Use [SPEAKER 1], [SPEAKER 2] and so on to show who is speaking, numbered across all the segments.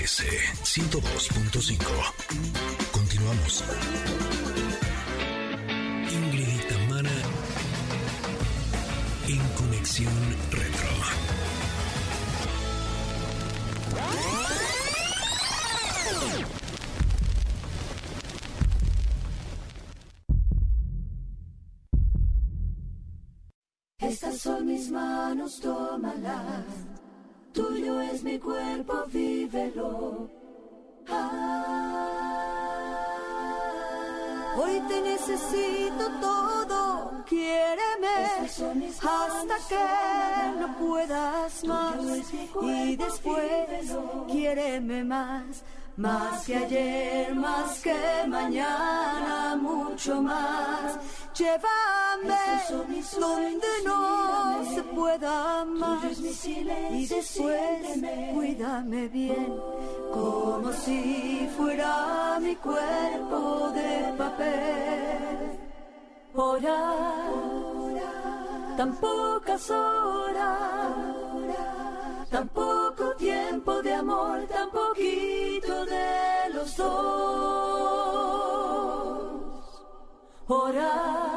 [SPEAKER 1] MBS 102.5. Continuamos. Ingrid y Tamara en conexión retro.
[SPEAKER 2] Estas son mis manos, tómalas. Tuyo es mi cuerpo, vívelo. Ah. Hoy te necesito todo, quiéreme hasta que no puedas más. Y después quiéreme más, más que ayer, más que mañana, mucho más. Llévame donde no se pueda más. Y después cuídame bien, como si fuera mi cuerpo de papel. Orar, tan pocas horas, tan poco tiempo de amor, tan poquito de los dos. Horas,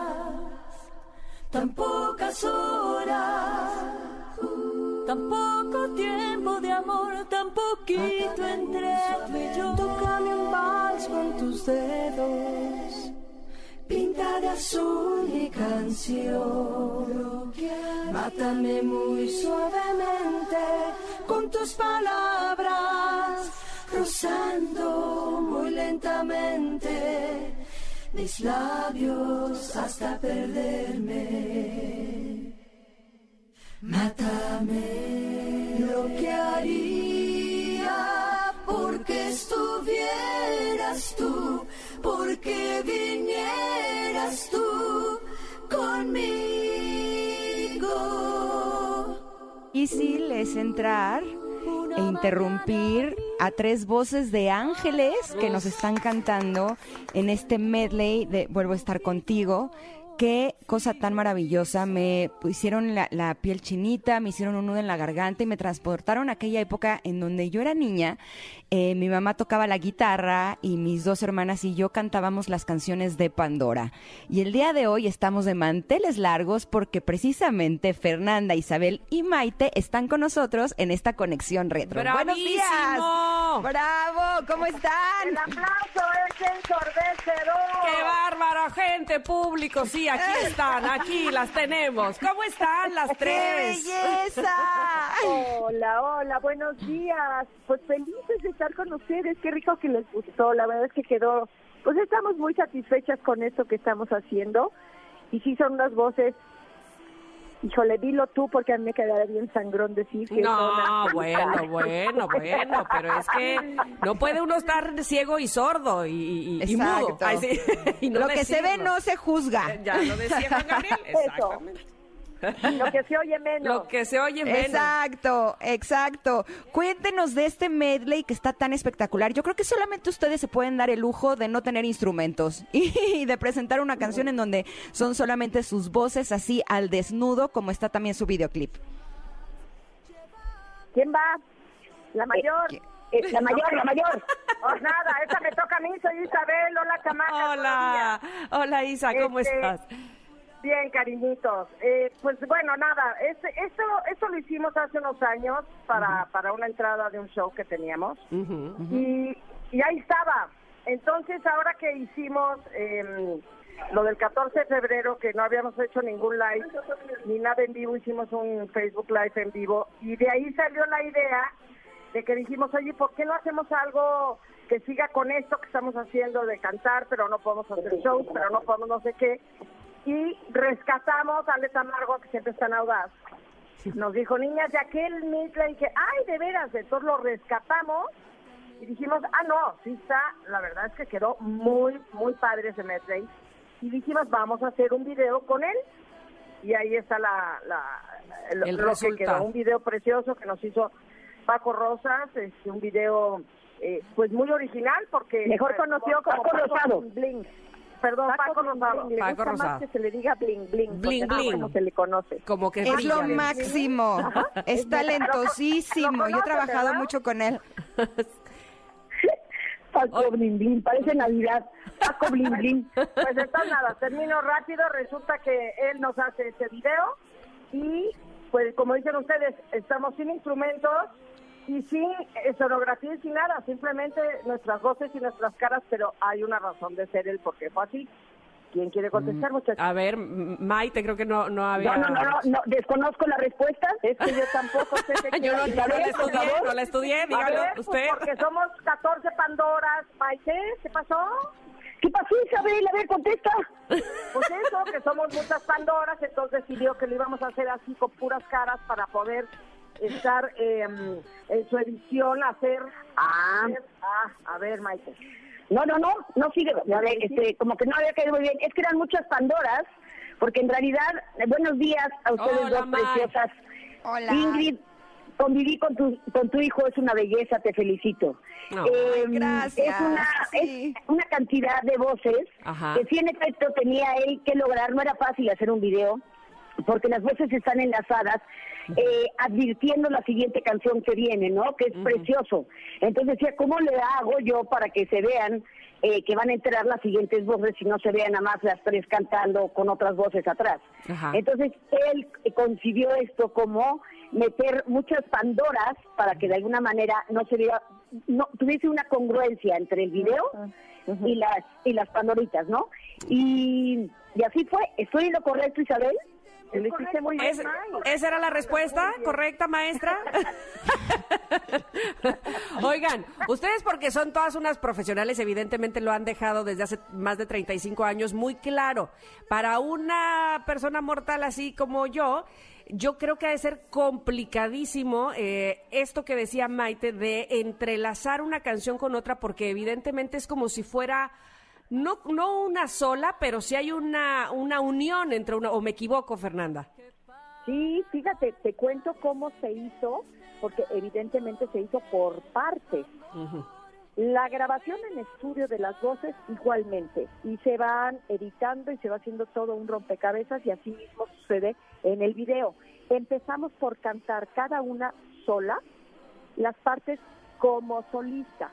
[SPEAKER 2] tan pocas horas, tan poco tiempo de amor, tan poquito entre tú y yo. Tócame un vals con tus dedos pinta de azul mi canción. Mátame muy suavemente con tus palabras, rozando muy lentamente mis labios hasta perderme. Mátame lo que haría porque estuvieras tú, porque vinieras tú conmigo.
[SPEAKER 3] difícil es entrar e interrumpir a tres voces de ángeles que nos están cantando en este medley de Vuelvo a estar contigo. Qué cosa tan maravillosa. Me hicieron la, la piel chinita, me hicieron un nudo en la garganta y me transportaron a aquella época en donde yo era niña. Eh, mi mamá tocaba la guitarra y mis dos hermanas y yo cantábamos las canciones de Pandora. Y el día de hoy estamos de manteles largos porque precisamente Fernanda, Isabel y Maite están con nosotros en esta conexión retro. ¡Buenos días!
[SPEAKER 4] ¡Bravísimo!
[SPEAKER 3] ¡Bravo! ¿Cómo están?
[SPEAKER 5] El aplauso es ensordecedor.
[SPEAKER 4] ¡Qué bárbaro, gente, público! Sí, aquí están, aquí las tenemos. ¿Cómo están las
[SPEAKER 3] ¡Qué
[SPEAKER 4] tres?
[SPEAKER 3] belleza!
[SPEAKER 5] Hola, hola, buenos días. Pues felices de estar con ustedes. Qué rico que les gustó. La verdad es que quedó. Pues estamos muy satisfechas con esto que estamos haciendo. Y sí son unas voces. Híjole, dilo tú porque a mí me quedaría bien sangrón decir que
[SPEAKER 4] No, bueno, bueno, bueno, pero es que no puede uno estar ciego y sordo y, y- y mudo.
[SPEAKER 3] Exacto.
[SPEAKER 4] Ay, sí, y no
[SPEAKER 3] Lo que se ve no se juzga.
[SPEAKER 4] Ya lo decía Juan Gabriel, exactamente.
[SPEAKER 5] Lo que se oye menos.
[SPEAKER 4] Lo que se oye menos.
[SPEAKER 3] Exacto, exacto. Cuéntenos de este medley que está tan espectacular. Yo creo que solamente ustedes se pueden dar el lujo de no tener instrumentos y de presentar una canción en donde son solamente sus voces así al desnudo, como está también su videoclip.
[SPEAKER 5] ¿Quién va? La mayor.
[SPEAKER 3] Eh,
[SPEAKER 5] la mayor, la mayor. Pues nada, esa me toca a mí, soy Isabel. Hola, chamaca.
[SPEAKER 4] Hola, hola Isa, ¿cómo
[SPEAKER 5] Este,
[SPEAKER 4] estás?
[SPEAKER 5] Bien, cariñitos. Eh, pues bueno, nada, este, esto, esto lo hicimos hace unos años para, para una entrada de un show que teníamos y, y ahí estaba. Entonces, ahora que hicimos eh, lo del 14 de febrero, que no habíamos hecho ningún live ni nada en vivo, hicimos un Facebook Live en vivo y de ahí salió la idea de que dijimos, oye, ¿por qué no hacemos algo que siga con esto que estamos haciendo de cantar, pero no podemos hacer shows, pero no podemos no sé qué? Y rescatamos a Alex Amargo, que siempre está en audaz. Nos dijo, niñas, de aquel Midland, y dije, ay, de veras, entonces lo rescatamos y dijimos, ah, no, sí está, la verdad es que quedó muy, muy padre ese medley. Y dijimos, vamos a hacer un video con él. Y ahí está la, la, el-
[SPEAKER 4] El
[SPEAKER 5] lo que
[SPEAKER 4] resultado.
[SPEAKER 5] quedó, un video precioso que nos hizo Paco Rosas, este, un video eh, pues muy original porque...
[SPEAKER 6] Mejor conocido como Paco Rosado.
[SPEAKER 5] Bling. Perdón, Paco, Rosado. Le
[SPEAKER 4] Paco
[SPEAKER 5] gusta
[SPEAKER 4] Rosado.
[SPEAKER 5] más que se le diga bling bling,
[SPEAKER 4] Bling, bling.
[SPEAKER 5] como se le conoce.
[SPEAKER 4] Como que
[SPEAKER 3] Es
[SPEAKER 4] brilla
[SPEAKER 3] lo máximo. Es
[SPEAKER 5] Lo
[SPEAKER 3] talentosísimo. Yo he trabajado
[SPEAKER 5] ¿verdad?
[SPEAKER 3] mucho con él.
[SPEAKER 6] Paco Blin Blin, parece Navidad. Paco Blin Blin.
[SPEAKER 5] Pues está nada, termino rápido. Resulta que él nos hace ese video y, pues, como dicen ustedes, estamos sin instrumentos y sin sonografía y sin nada, simplemente nuestras voces y nuestras caras, pero hay una razón de ser él porque fue así. ¿Quién quiere contestar, muchachos?
[SPEAKER 4] A ver, Maite, creo que no, no había...
[SPEAKER 6] No, no, no, no, no, desconozco la respuesta.
[SPEAKER 5] Es que yo tampoco sé
[SPEAKER 4] Yo no, la
[SPEAKER 6] por
[SPEAKER 4] estudié, no la estudié, dígalo
[SPEAKER 5] pues,
[SPEAKER 4] usted.
[SPEAKER 5] porque somos 14 Pandoras. Maite, ¿qué pasó?
[SPEAKER 6] ¿Qué pasó, Isabel? A ver, contesta.
[SPEAKER 5] Pues eso, que somos muchas Pandoras, entonces decidió que lo íbamos a hacer así con puras caras para poder estar eh, en su edición, hacer...
[SPEAKER 6] Ah.
[SPEAKER 5] hacer- ah, a ver, Maite.
[SPEAKER 6] No, no, no, no sigue. A ver, este, como que no había caído muy bien. Es que eran muchas Pandoras, porque en realidad, eh, buenos días a ustedes
[SPEAKER 4] Hola,
[SPEAKER 6] dos preciosas.
[SPEAKER 3] Hola.
[SPEAKER 6] Ingrid, conviví con tu, con tu hijo, es una belleza, te felicito.
[SPEAKER 4] No.
[SPEAKER 6] Eh,
[SPEAKER 3] gracias,
[SPEAKER 6] Es una,
[SPEAKER 3] sí.
[SPEAKER 6] es una cantidad de voces
[SPEAKER 4] Ajá.
[SPEAKER 6] que sí, en efecto, tenía él que lograr. No era fácil hacer un video, porque las voces están enlazadas, eh, advirtiendo la siguiente canción que viene, ¿no? Que es precioso. Entonces decía, ¿cómo le hago yo para que se vean eh, que van a entrar las siguientes voces y no se vean nada más las tres cantando con otras voces atrás? Entonces él concibió esto como meter muchas pandoras para que de alguna manera no se viera, no tuviese una congruencia entre el video y las y las pandoritas, ¿no? Y, y así fue. ¿Estoy en lo correcto, Isabel?
[SPEAKER 5] Lo hiciste muy bien,
[SPEAKER 4] ¿Es-
[SPEAKER 5] May.
[SPEAKER 4] ¿Esa era la respuesta correcta, maestra? Oigan, ustedes porque son todas unas profesionales, evidentemente lo han dejado desde hace más de 35 años muy claro. Para una persona mortal así como yo, yo creo que ha de ser complicadísimo eh, esto que decía Maite de entrelazar una canción con otra porque evidentemente es como si fuera... No, no una sola, pero sí hay una, una unión entre una... ¿O me equivoco, Fernanda?
[SPEAKER 7] Sí, fíjate, te cuento cómo se hizo, porque evidentemente se hizo por partes. La grabación en estudio de las voces igualmente, y se van editando y se va haciendo todo un rompecabezas y así mismo sucede en el video. Empezamos por cantar cada una sola, las partes como solista.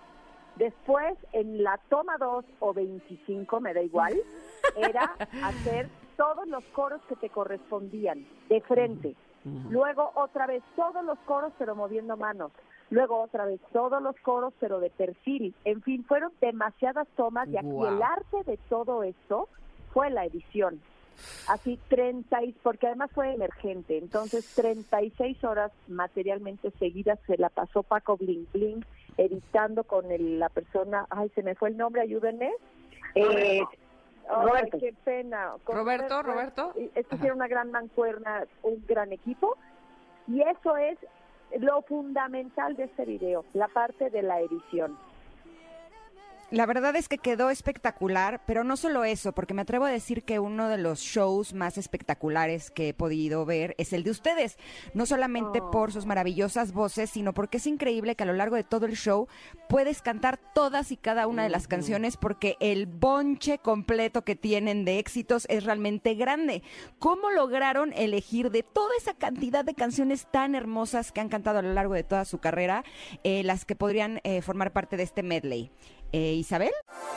[SPEAKER 7] Después, en la toma 2 o 25, me da igual, era hacer todos los coros que te correspondían de frente. Luego otra vez todos los coros pero moviendo manos. Luego otra vez todos los coros pero de perfil. En fin, fueron demasiadas tomas y aquí el arte de todo esto fue la edición. Así 30, y- porque además fue emergente, entonces 36 horas materialmente seguidas se la pasó Paco Bling Bling editando con el- la persona, ay, se me fue el nombre, ayúdenme.
[SPEAKER 6] Eh,
[SPEAKER 7] Ay,
[SPEAKER 6] Roberto.
[SPEAKER 7] qué pena. Con
[SPEAKER 4] Roberto, Roberto.
[SPEAKER 7] Es que hicieron una gran mancuerna, un gran equipo. Y eso es lo fundamental de este video, la parte de la edición.
[SPEAKER 3] La verdad es que quedó espectacular, pero no solo eso, porque me atrevo a decir que uno de los shows más espectaculares que he podido ver es el de ustedes. No solamente por sus maravillosas voces, sino porque es increíble que a lo largo de todo el show puedes cantar todas y cada una de las canciones porque el bonche completo que tienen de éxitos es realmente grande. ¿Cómo lograron elegir de toda esa cantidad de canciones tan hermosas que han cantado a lo largo de toda su carrera, eh, las que podrían eh, formar parte de este medley? Eh, Isabel.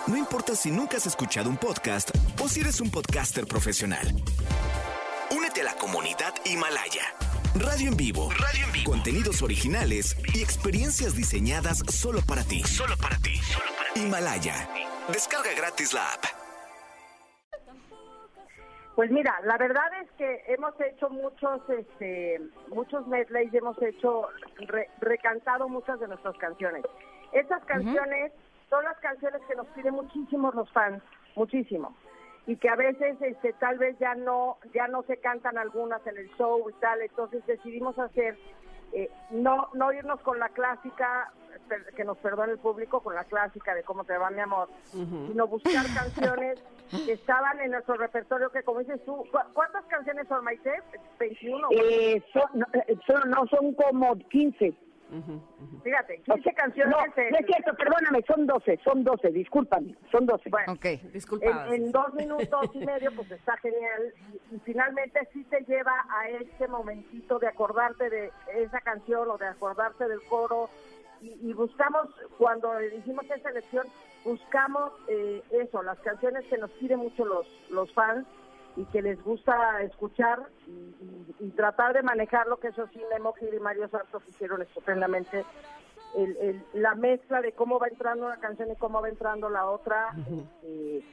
[SPEAKER 1] No importa si nunca has escuchado un podcast o si eres un podcaster profesional. Únete a la comunidad Himalaya. Radio en vivo. Radio en vivo. Contenidos originales y experiencias diseñadas solo para ti. Solo para ti. Himalaya. Descarga gratis la app.
[SPEAKER 5] Pues mira, la verdad es que hemos hecho muchos, este, muchos medleys, hemos hecho, re- recantado muchas de nuestras canciones. Estas canciones son las canciones que nos piden muchísimos los fans, muchísimo. Y que a veces este, tal vez ya no, ya no se cantan algunas en el show y tal, entonces decidimos hacer, eh, no, no irnos con la clásica, que nos perdone el público, con la clásica de cómo te va mi amor, sino buscar canciones que estaban en nuestro repertorio, que como dices tú, ¿cu ¿cuántas canciones son, Maite? ¿21?
[SPEAKER 6] Eh, eh, son, no, son como 15.
[SPEAKER 5] Fíjate, 15 canciones.
[SPEAKER 6] No,
[SPEAKER 5] es,
[SPEAKER 6] no es cierto, perdóname, son 12, son 12, discúlpame, son 12.
[SPEAKER 5] Bueno,
[SPEAKER 3] ok,
[SPEAKER 5] en, en, dos minutos y medio, pues está genial. Y, y, finalmente sí te lleva a este momentito de acordarte de esa canción o de acordarte del coro. Y, y buscamos, cuando hicimos esa elección, buscamos eh, eso, las canciones que nos piden mucho los, los fans y que les gusta escuchar y, y- y tratar de manejarlo, que eso sí, Nemo Gil y Mario Santos hicieron estupendamente. El, el- la mezcla de cómo va entrando una canción y cómo va entrando la otra, este,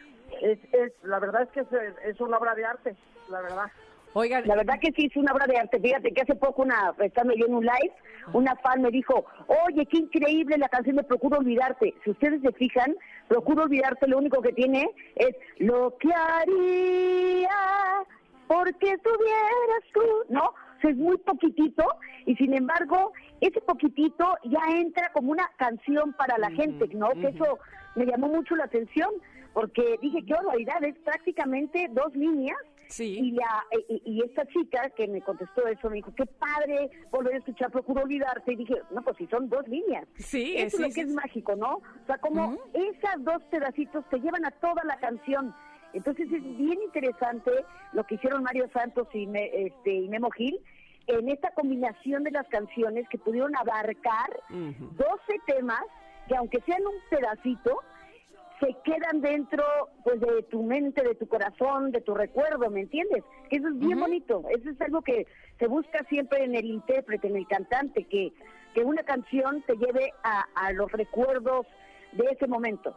[SPEAKER 5] es, es, la verdad es que es, es una obra de arte, la verdad.
[SPEAKER 4] Oigan,
[SPEAKER 6] La verdad que sí es una obra de arte. Fíjate que hace poco, una, estando yo en un live, una fan me dijo, oye, qué increíble la canción de Procuro Olvidarte. Si ustedes se fijan, Procuro Olvidarte lo único que tiene es lo que haría porque estuvieras tú, ¿no? O sea, es muy poquitito y sin embargo, ese poquitito ya entra como una canción para la gente, ¿no? Que eso me llamó mucho la atención porque dije, qué barbaridad, es prácticamente dos líneas
[SPEAKER 4] Sí.
[SPEAKER 6] y, la, y, y esta chica que me contestó eso me dijo, qué padre volver a escuchar Procuro Olvidarte. Y dije, no, pues si son dos líneas.
[SPEAKER 4] Sí,
[SPEAKER 6] Eso
[SPEAKER 4] sí,
[SPEAKER 6] es lo que es mágico, ¿no? O sea, como esas dos pedacitos te llevan a toda la canción. Entonces es bien interesante lo que hicieron Mario Santos y, Me- este, y Memo Gil en esta combinación de las canciones que pudieron abarcar 12 temas que aunque sean un pedacito, se quedan dentro pues de tu mente, de tu corazón, de tu recuerdo, ¿me entiendes? Que eso es bien bonito, eso es algo que se busca siempre en el intérprete, en el cantante, que, que una canción te lleve a, a los recuerdos de ese momento.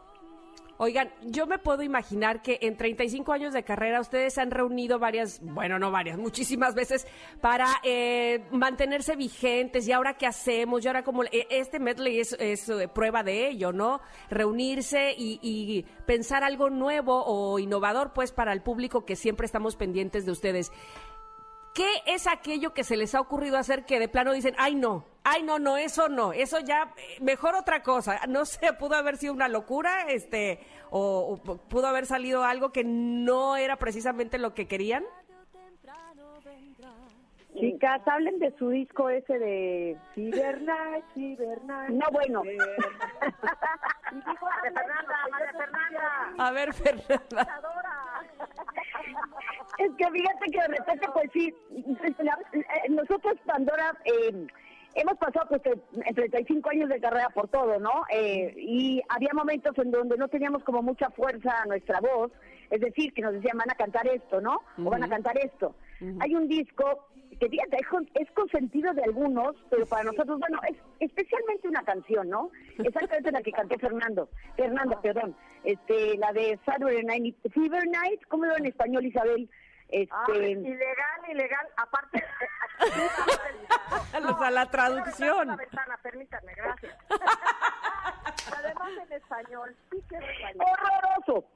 [SPEAKER 4] Oigan, yo me puedo imaginar que en 35 años de carrera ustedes se han reunido varias, bueno, no varias, muchísimas veces para eh, mantenerse vigentes. ¿Y ahora qué hacemos? Y ahora como eh, este medley es, es, eh, prueba de ello, ¿no? Reunirse y, y pensar algo nuevo o innovador, pues, para el público que siempre estamos pendientes de ustedes. ¿Qué es aquello que se les ha ocurrido hacer que de plano dicen, ay no, ay no, no, eso no, eso ya, eh, mejor otra cosa? No sé, pudo haber sido una locura, este, o, o pu- pudo haber salido algo que no era precisamente lo que querían.
[SPEAKER 7] Chicas, hablen de su disco ese de Cibernight, Cibernight.
[SPEAKER 6] No, bueno.
[SPEAKER 7] Digo,
[SPEAKER 5] María Fernanda, María Fernanda.
[SPEAKER 4] A ver, Fernanda.
[SPEAKER 6] Que fíjate que de repente, pues sí, eh, nosotros, Pandora, eh, hemos pasado pues eh, en 35 años de carrera por todo, ¿no? Eh, y había momentos en donde no teníamos como mucha fuerza a nuestra voz, es decir, que nos decían, van a cantar esto, ¿no? O van a cantar esto. Hay un disco que, fíjate, es, con- es consentido de algunos, pero para nosotros, bueno, es especialmente una canción, ¿no? Exactamente la que cantó Fernando, Fernando, perdón, este, la de Saturday Night Fever Night, ¿cómo lo en español, Isabel? Este,
[SPEAKER 5] Ay, ilegal, ilegal. Aparte,
[SPEAKER 4] O sea, la traducción.
[SPEAKER 5] La ventana, permítanme, gracias.
[SPEAKER 7] además en español, sí que en español.
[SPEAKER 6] horroroso,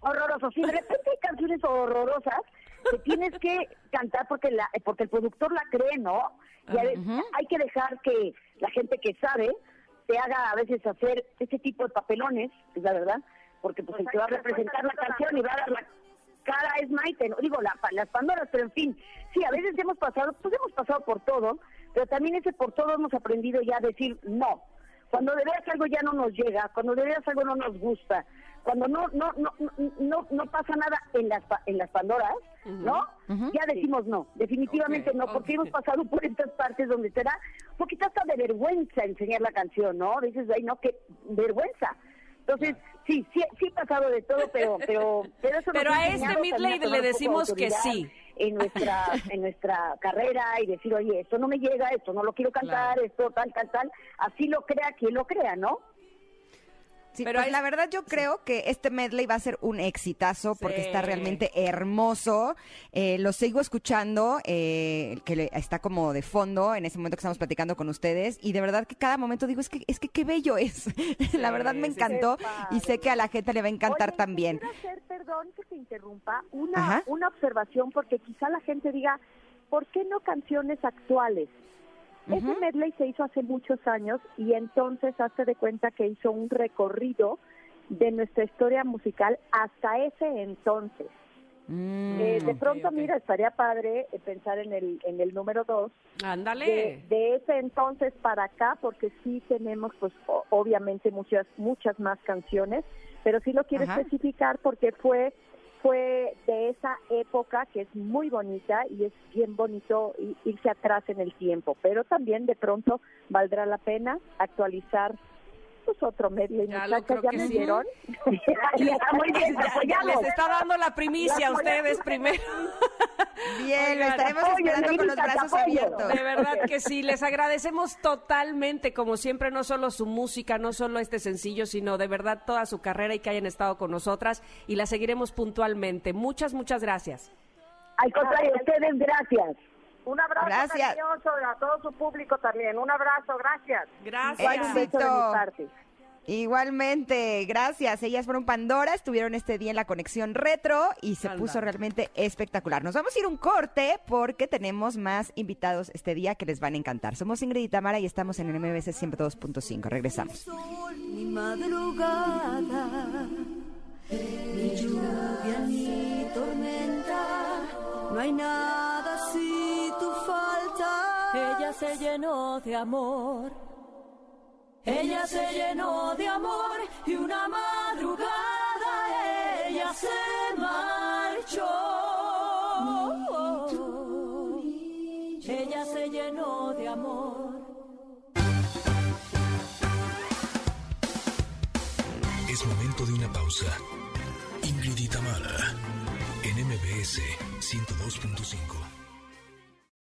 [SPEAKER 6] horroroso. Si de repente hay canciones horrorosas que tienes que cantar porque la porque el productor la cree, ¿no? Y a veces hay que dejar que la gente que sabe te haga a veces hacer ese tipo de papelones, es la verdad, porque pues el que va a representar la canción y va a dar la cara es Maite, no digo la, las Pandoras, pero en fin, sí, a veces hemos pasado, pues hemos pasado por todo, pero también ese por todo hemos aprendido ya a decir no. Cuando de veras algo ya no nos llega, cuando de veras algo no nos gusta, cuando no no no no no pasa nada en las en las Pandoras, ¿no? Ya decimos no, definitivamente no, porque hemos pasado por estas partes donde te da un poquito hasta de vergüenza enseñar la canción, ¿no? Dices, ay, no, qué vergüenza. Entonces, sí, sí, sí he pasado de todo, pero, pero, pero eso
[SPEAKER 4] Pero a este Midley le
[SPEAKER 6] de
[SPEAKER 4] decimos que sí.
[SPEAKER 6] En nuestra, en nuestra carrera y decir, oye, esto no me llega, esto no lo quiero cantar, esto tal, tal, tal. Así lo crea quien lo crea, ¿no?
[SPEAKER 3] Sí,
[SPEAKER 4] Pero
[SPEAKER 3] pues
[SPEAKER 4] hay-
[SPEAKER 3] la verdad yo creo que este medley va a ser un exitazo porque
[SPEAKER 4] Sí.
[SPEAKER 3] está realmente hermoso. Eh, lo sigo escuchando, eh, que le- está como de fondo en ese momento que estamos platicando con ustedes y de verdad que cada momento digo, es que es que qué bello es. la verdad me encantó y sé que a la gente le va a encantar
[SPEAKER 7] Oye,
[SPEAKER 3] también.
[SPEAKER 7] Hacer, perdón que te interrumpa, una,
[SPEAKER 3] Ajá.
[SPEAKER 7] una observación porque quizá la gente diga, ¿por qué no canciones actuales? Ese medley se hizo hace muchos años y entonces hazte de cuenta que hizo un recorrido de nuestra historia musical hasta ese entonces.
[SPEAKER 3] Mm.
[SPEAKER 7] Eh, de pronto, mira, estaría padre eh, pensar en el, en el número dos, de,
[SPEAKER 4] Ándale.
[SPEAKER 7] de ese entonces para acá, porque sí tenemos, pues, o- obviamente muchas, muchas más canciones, pero sí lo quiero
[SPEAKER 3] Ajá.
[SPEAKER 7] especificar porque fue, fue de esa época que es muy bonita y es bien bonito irse atrás en el tiempo, pero también de pronto valdrá la pena actualizar pues otro medio y
[SPEAKER 4] Ya lo
[SPEAKER 7] muchachas ya
[SPEAKER 4] que
[SPEAKER 7] me
[SPEAKER 4] sí.
[SPEAKER 7] vieron
[SPEAKER 6] Está muy bien,
[SPEAKER 4] Ya-
[SPEAKER 6] apoyamos.
[SPEAKER 4] les está dando la primicia a ustedes primero.
[SPEAKER 3] Bien, lo
[SPEAKER 4] Oigan,
[SPEAKER 3] estaremos
[SPEAKER 6] apoyo,
[SPEAKER 3] esperando con los brazos
[SPEAKER 6] apoyo.
[SPEAKER 3] abiertos.
[SPEAKER 4] De verdad que sí, les agradecemos totalmente, como siempre, no solo su música, no solo este sencillo, sino de verdad toda su carrera y que hayan estado con nosotras y la seguiremos puntualmente. Muchas, muchas gracias.
[SPEAKER 6] Al contrario, ustedes gracias.
[SPEAKER 5] Un abrazo
[SPEAKER 3] Gracias.
[SPEAKER 5] cariñoso a todo su público también. Un abrazo, gracias.
[SPEAKER 4] Gracias.
[SPEAKER 7] Mi
[SPEAKER 3] Éxito.
[SPEAKER 7] parte.
[SPEAKER 3] Igualmente, gracias. Ellas fueron Pandora, estuvieron este día en la conexión retro y se puso realmente espectacular. Nos vamos a ir a un corte porque tenemos más invitados este día que les van a encantar. Somos Ingrid y Tamara y estamos en el MBS 102.5. Regresamos.
[SPEAKER 2] sol ni madrugada, ni lluvia ni tormenta, no hay nada. Ella se llenó de amor, ella se llenó de amor y una madrugada ella se marchó. Ella se llenó de amor.
[SPEAKER 8] Es momento de una pausa. Ingrid y Tamara, en MBS 102.5.